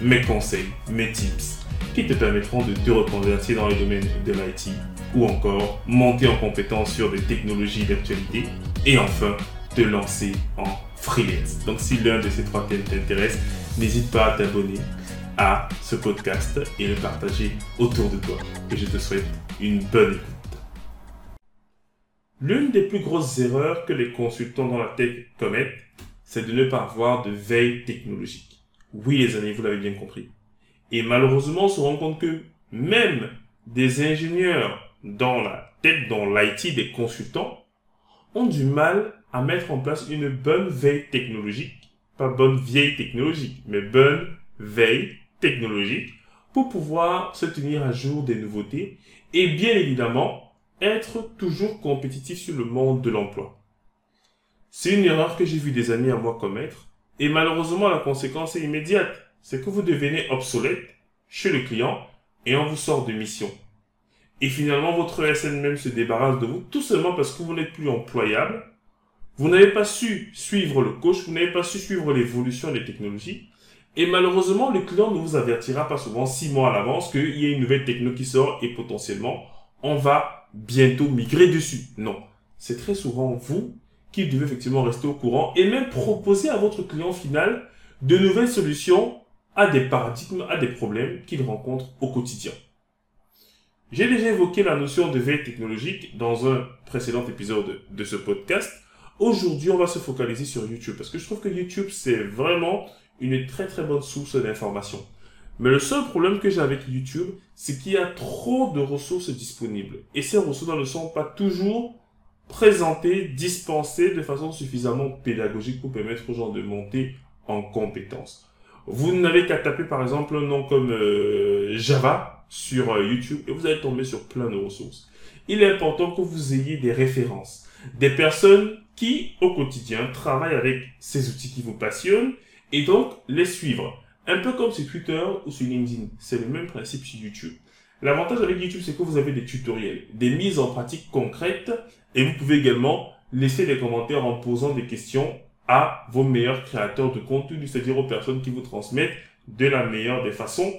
mes conseils, mes tips qui te permettront de te reconvertir dans le domaine de l'IT ou encore monter en compétence sur des technologies d'actualité et enfin te lancer en freelance. Donc si l'un de ces trois thèmes t'intéresse, n'hésite pas à t'abonner à ce podcast et le partager autour de toi. Et je te souhaite une bonne écoute. L'une des plus grosses erreurs que les consultants dans la tech commettent, c'est de ne pas avoir de veille technologique. Oui les amis, vous l'avez bien compris. Et malheureusement, on se rend compte que même des ingénieurs dans la tech, dans l'IT, des consultants, ont du mal à mettre en place une bonne veille technologique, pas bonne vieille technologique, mais bonne veille technologique pour pouvoir se tenir à jour des nouveautés et bien évidemment être toujours compétitif sur le monde de l'emploi. C'est une erreur que j'ai vu des amis à moi commettre et malheureusement la conséquence est immédiate. C'est que vous devenez obsolète chez le client et on vous sort de mission. Et finalement, votre SN même se débarrasse de vous tout simplement parce que vous n'êtes plus employable. Vous n'avez pas su suivre le coach, vous n'avez pas su suivre l'évolution des technologies. Et malheureusement, le client ne vous avertira pas souvent six mois à l'avance qu'il y a une nouvelle techno qui sort et potentiellement, on va bientôt migrer dessus. Non. C'est très souvent vous qui devez effectivement rester au courant et même proposer à votre client final de nouvelles solutions à des paradigmes, à des problèmes qu'il rencontre au quotidien. J'ai déjà évoqué la notion de veille technologique dans un précédent épisode de ce podcast. Aujourd'hui, on va se focaliser sur YouTube parce que je trouve que YouTube, c'est vraiment une très très bonne source d'information. Mais le seul problème que j'ai avec YouTube, c'est qu'il y a trop de ressources disponibles. Et ces ressources ne sont pas toujours présentées, dispensées de façon suffisamment pédagogique pour permettre aux gens de monter en compétences. Vous n'avez qu'à taper par exemple un nom comme euh, Java sur euh, YouTube et vous allez tomber sur plein de ressources. Il est important que vous ayez des références, des personnes qui au quotidien travaillent avec ces outils qui vous passionnent et donc les suivre. Un peu comme sur Twitter ou sur LinkedIn. C'est le même principe sur YouTube. L'avantage avec YouTube, c'est que vous avez des tutoriels, des mises en pratique concrètes et vous pouvez également laisser des commentaires en posant des questions à vos meilleurs créateurs de contenu, c'est-à-dire aux personnes qui vous transmettent de la meilleure des façons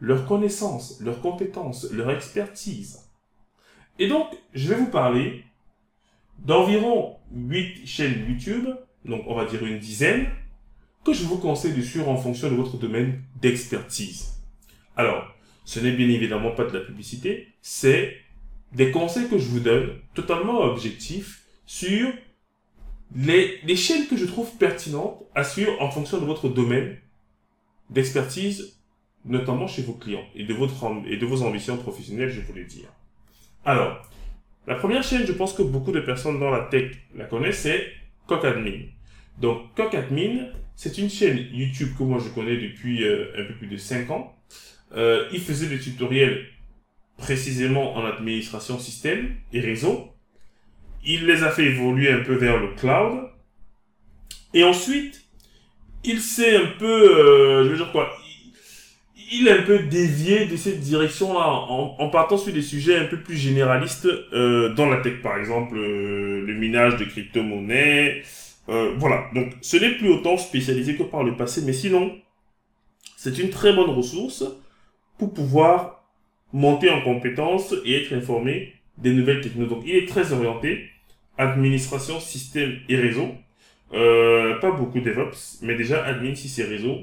leurs connaissances, leurs compétences, leur expertise. Et donc, je vais vous parler d'environ 8 chaînes YouTube, donc on va dire une dizaine, que je vous conseille de suivre en fonction de votre domaine d'expertise. Alors, ce n'est bien évidemment pas de la publicité, c'est des conseils que je vous donne totalement objectifs sur les, chaînes que je trouve pertinentes à suivre en fonction de votre domaine d'expertise notamment chez vos clients et de, votre, et de vos ambitions professionnelles, je voulais dire. Alors, la première chaîne, je pense que beaucoup de personnes dans la tech la connaissent, c'est CockAdmin. Donc, CockAdmin, c'est une chaîne YouTube que moi je connais depuis euh, un peu plus de 5 ans. Euh, il faisait des tutoriels précisément en administration système et réseau. Il les a fait évoluer un peu vers le cloud. Et ensuite, il s'est un peu, euh, je veux dire quoi, il est un peu dévié de cette direction-là en, partant sur des sujets un peu plus généralistes euh, dans la tech, par exemple euh, le minage de crypto-monnaies. Euh, voilà, donc ce n'est plus autant spécialisé que par le passé, mais sinon, c'est une très bonne ressource pour pouvoir monter en compétences et être informé des nouvelles technologies. Donc il est très orienté administration, système et réseau. pas beaucoup DevOps, mais déjà admin si c'est réseau,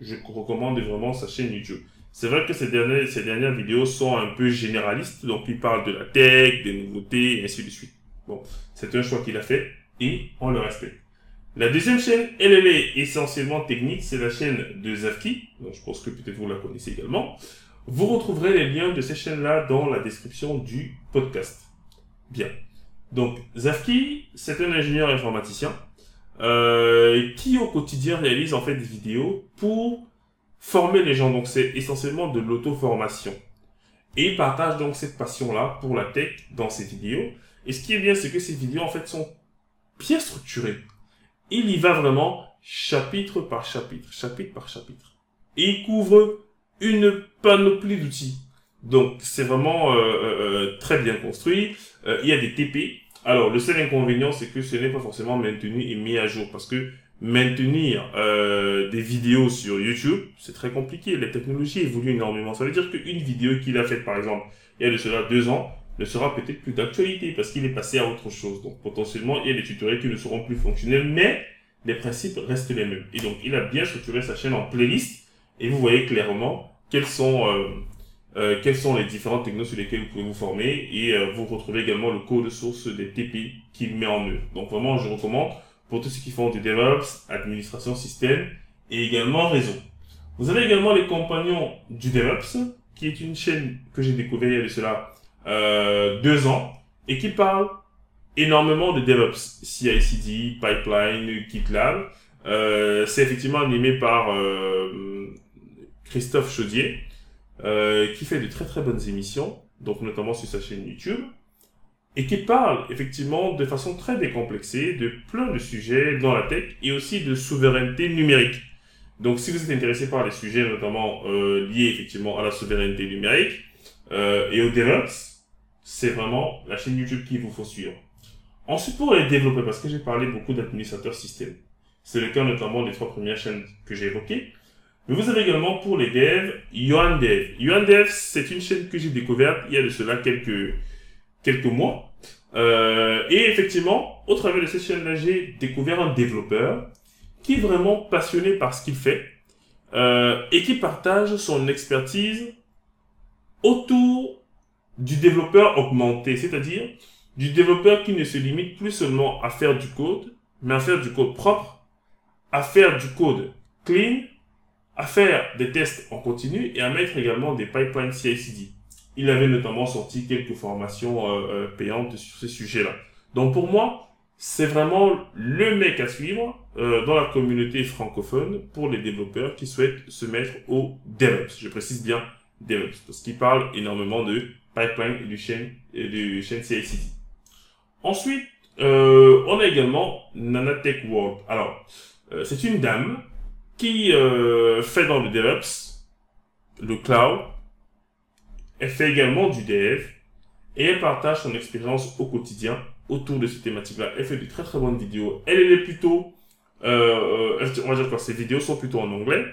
je recommande vraiment sa chaîne YouTube. C'est vrai que ces ces dernières vidéos sont un peu généralistes, donc il parle de la tech, des nouveautés, et ainsi de suite. Bon, c'est un choix qu'il a fait, et on le respecte. La deuxième chaîne, elle, est essentiellement technique, c'est la chaîne de Zafki, donc je pense que peut-être vous la connaissez également. Vous retrouverez les liens de ces chaînes-là dans la description du podcast. Bien. Donc, Zafki, c'est un ingénieur informaticien euh, qui au quotidien réalise en fait des vidéos pour former les gens. Donc c'est essentiellement de l'auto-formation. Et il partage donc cette passion-là pour la tech dans ses vidéos. Et ce qui est bien, c'est que ces vidéos, en fait, sont bien structurées. Il y va vraiment chapitre par chapitre, chapitre par chapitre. Et il couvre une panoplie d'outils. Donc, c'est vraiment euh, euh, euh, très bien construit. il y a des TP. Alors, le seul inconvénient, c'est que ce n'est pas forcément maintenu et mis à jour. Parce que maintenir des vidéos sur YouTube, c'est très compliqué. La technologie évolue énormément. Ça veut dire qu'une vidéo qu'il a faite, par exemple, il y a de cela deux ans, ne sera peut-être plus d'actualité parce qu'il est passé à autre chose. Donc, potentiellement, il y a des tutoriels qui ne seront plus fonctionnels, mais les principes restent les mêmes. Et donc, il a bien structuré sa chaîne en playlist et vous voyez clairement quels sont, euh, euh, quelles sont les différentes technos sur lesquelles vous pouvez vous former et euh, vous retrouvez également le code source des TP qu'il met en œuvre. Donc, vraiment, je recommande pour tous ceux qui font du DevOps, administration système et également réseau. Vous avez également les compagnons du DevOps, qui est une chaîne que j'ai découvert il y a de cela euh, deux ans et qui parle énormément de DevOps, CI/CD, pipeline, GitLab. Euh, c'est effectivement animé par euh, Christophe Chaudier, euh, qui fait de très très bonnes émissions, donc notamment sur sa chaîne YouTube, et qui parle effectivement de façon très décomplexée de plein de sujets dans la tech et aussi de souveraineté numérique. Donc si vous êtes intéressé par les sujets notamment euh, liés effectivement à la souveraineté numérique euh, et au DevOps, c'est vraiment la chaîne YouTube qu'il vous faut suivre. Ensuite, pour les développeurs, parce que j'ai parlé beaucoup d'administrateurs système, c'est le cas notamment des trois premières chaînes que j'ai évoquées. Mais vous avez également pour les devs, YoanDev. YoanDev, c'est une chaîne que j'ai découverte il y a de cela quelques, quelques mois. Euh, et effectivement, au travers de cette chaîne-là, j'ai découvert un développeur qui est vraiment passionné par ce qu'il fait euh, et qui partage son expertise autour du développeur augmenté, c'est-à-dire du développeur qui ne se limite plus seulement à faire du code, mais à faire du code propre, à faire du code clean, à faire des tests en continu et à mettre également des pipelines CI/CD. Il avait notamment sorti quelques formations euh, euh, payantes sur ces sujets-là. Donc pour moi, c'est vraiment le mec à suivre euh, dans la communauté francophone pour les développeurs qui souhaitent se mettre au DevOps. Je précise bien DevOps parce qu'il parle énormément de pipeline du chaîne, et du chaîne CI/CD. Ensuite, euh, on a également Nanatech World. Alors, euh, c'est une dame qui euh, fait dans le DevOps, le cloud. Elle fait également du dev et elle partage son expérience au quotidien autour de ces thématiques-là. Elle fait de très très bonnes vidéos. Elle, est plutôt, on va dire que ses vidéos sont plutôt en anglais.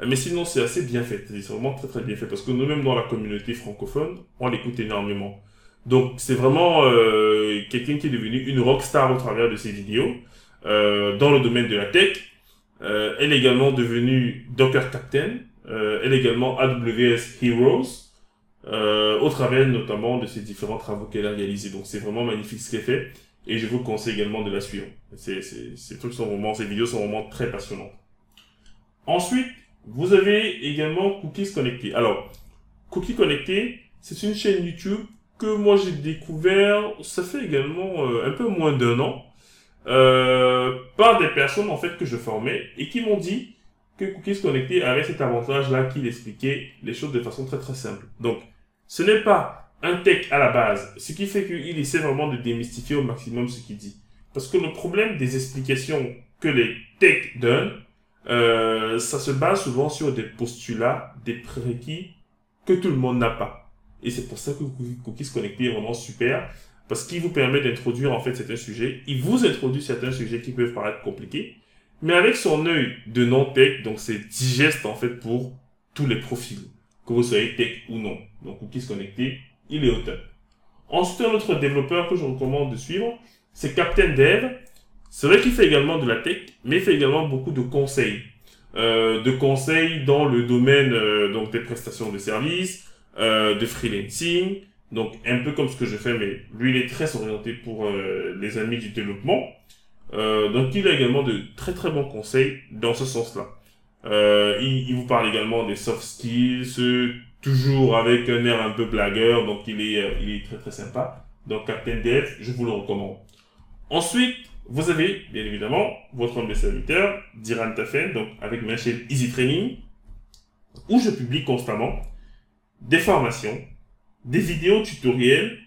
Mais sinon, c'est assez bien fait. C'est vraiment très très bien fait parce que nous-mêmes dans la communauté francophone, on l'écoute énormément. Donc, c'est vraiment euh, quelqu'un qui est devenu une rockstar au travers de ses vidéos euh, dans le domaine de la tech. Euh, elle est également devenue Docker Captain. Euh, elle est également AWS Heroes euh, au travers notamment de ses différents travaux qu'elle a réalisés. Donc, c'est vraiment magnifique ce qu'elle fait et je vous conseille également de la suivre. C'est, ces trucs sont vraiment, ces vidéos sont vraiment très passionnantes. Ensuite, vous avez également Cookies Connectés. Alors, Cookies Connectés, c'est une chaîne YouTube que moi j'ai découvert, ça fait également euh, un peu moins d'un an, euh, par des personnes en fait que je formais et qui m'ont dit que Cookies Connectés avait cet avantage-là qu'il expliquait les choses de façon très très simple. Donc, ce n'est pas un tech à la base, ce qui fait qu'il essaie vraiment de démystifier au maximum ce qu'il dit. Parce que le problème des explications que les techs donnent, euh, ça se base souvent sur des postulats, des prérequis que tout le monde n'a pas. Et c'est pour ça que Cookies Connecté est vraiment super, parce qu'il vous permet d'introduire en fait certains sujets. Il vous introduit certains sujets qui peuvent paraître compliqués, mais avec son œil de non-tech, donc c'est digeste en fait pour tous les profils, que vous soyez tech ou non. Donc Cookies Connecté, il est au top. Ensuite, un autre développeur que je recommande de suivre, c'est Captain Dev. C'est vrai qu'il fait également de la tech, mais il fait également beaucoup de conseils. Euh, de conseils dans le domaine euh, donc des prestations de services, euh, de freelancing, donc un peu comme ce que je fais, mais lui il est très orienté pour euh, les amis du développement. Euh, donc il a également de très très bons conseils dans ce sens-là. Il, il, vous parle également des soft skills, toujours avec un air un peu blagueur, donc il est, il est très très sympa. Donc Captain Dev, je vous le recommande. Ensuite, vous avez, bien évidemment, votre serviteur, Diran Tafen, donc avec ma chaîne Easy Training. où je publie constamment des formations, des vidéos tutoriels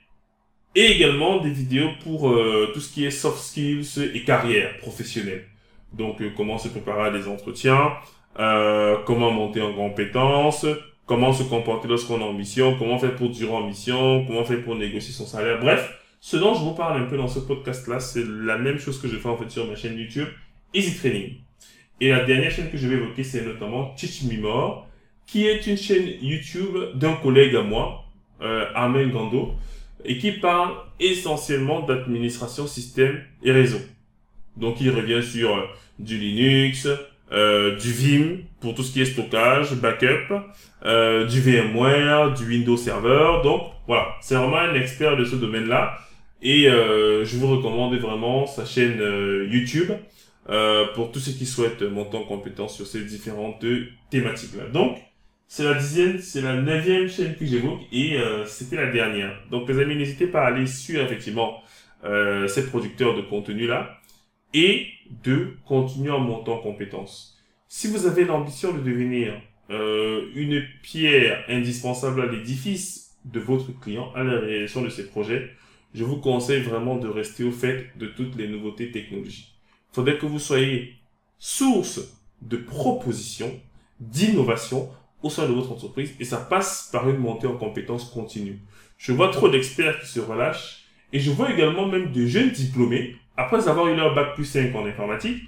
et également des vidéos pour euh, tout ce qui est soft skills et carrière professionnelle. Donc euh, comment se préparer à des entretiens, euh, comment monter en compétences, comment se comporter lorsqu'on est en mission, comment faire pour durer en mission, comment faire pour négocier son salaire. Bref, ce dont je vous parle un peu dans ce podcast-là, c'est la même chose que je fais en fait sur ma chaîne YouTube, Easy Training. Et la dernière chaîne que je vais évoquer, c'est notamment Teach Me More, qui est une chaîne YouTube d'un collègue à moi, euh, Armel Gando, et qui parle essentiellement d'administration système et réseau. Donc il revient sur euh, du Linux, euh, du Vim pour tout ce qui est stockage, backup, euh, du VMware, du Windows Server. Donc voilà, c'est vraiment un expert de ce domaine-là. Et euh, je vous recommande vraiment sa chaîne euh, YouTube euh, pour tous ceux qui souhaitent monter en compétence sur ces différentes thématiques-là. Donc, c'est la dixième, c'est la neuvième chaîne que j'évoque et c'était la dernière. Donc les amis, n'hésitez pas à aller suivre effectivement ces producteurs de contenu-là et de continuer en montant en compétences. Si vous avez l'ambition de devenir une pierre indispensable à l'édifice de votre client, à la réalisation de ses projets, je vous conseille vraiment de rester au fait de toutes les nouveautés technologiques. Il faudrait que vous soyez source de propositions, d'innovation au sein de votre entreprise et ça passe par une montée en compétences continue. Je vois trop d'experts qui se relâchent et je vois également même de jeunes diplômés, après avoir eu leur bac plus 5 en informatique,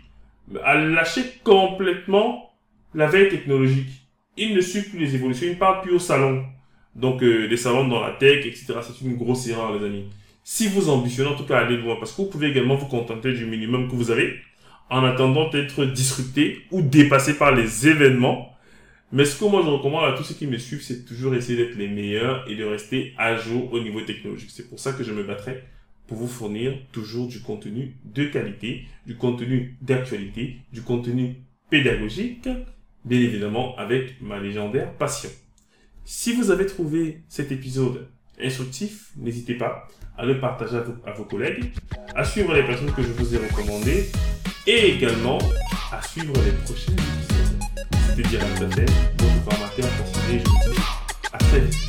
à lâcher complètement la veille technologique. Ils ne suivent plus les évolutions, ils ne parlent plus au salon. Donc, euh, les salons dans la tech, etc. C'est une grosse erreur, les amis. Si vous ambitionnez, en tout cas, allez loin, parce que vous pouvez également vous contenter du minimum que vous avez, en attendant d'être disrupté ou dépassé par les événements. Mais ce que moi je recommande à tous ceux qui me suivent, c'est toujours essayer d'être les meilleurs et de rester à jour au niveau technologique. C'est pour ça que je me battrai pour vous fournir toujours du contenu de qualité, du contenu d'actualité, du contenu pédagogique, bien évidemment avec ma légendaire passion. Si vous avez trouvé cet épisode instructif, n'hésitez pas à le partager à vos, collègues, à suivre les personnes que je vous ai recommandées et également à suivre les prochaines épisodes. C'était Diane Tatel, votre formateur passionné. Je vous dis à très vite.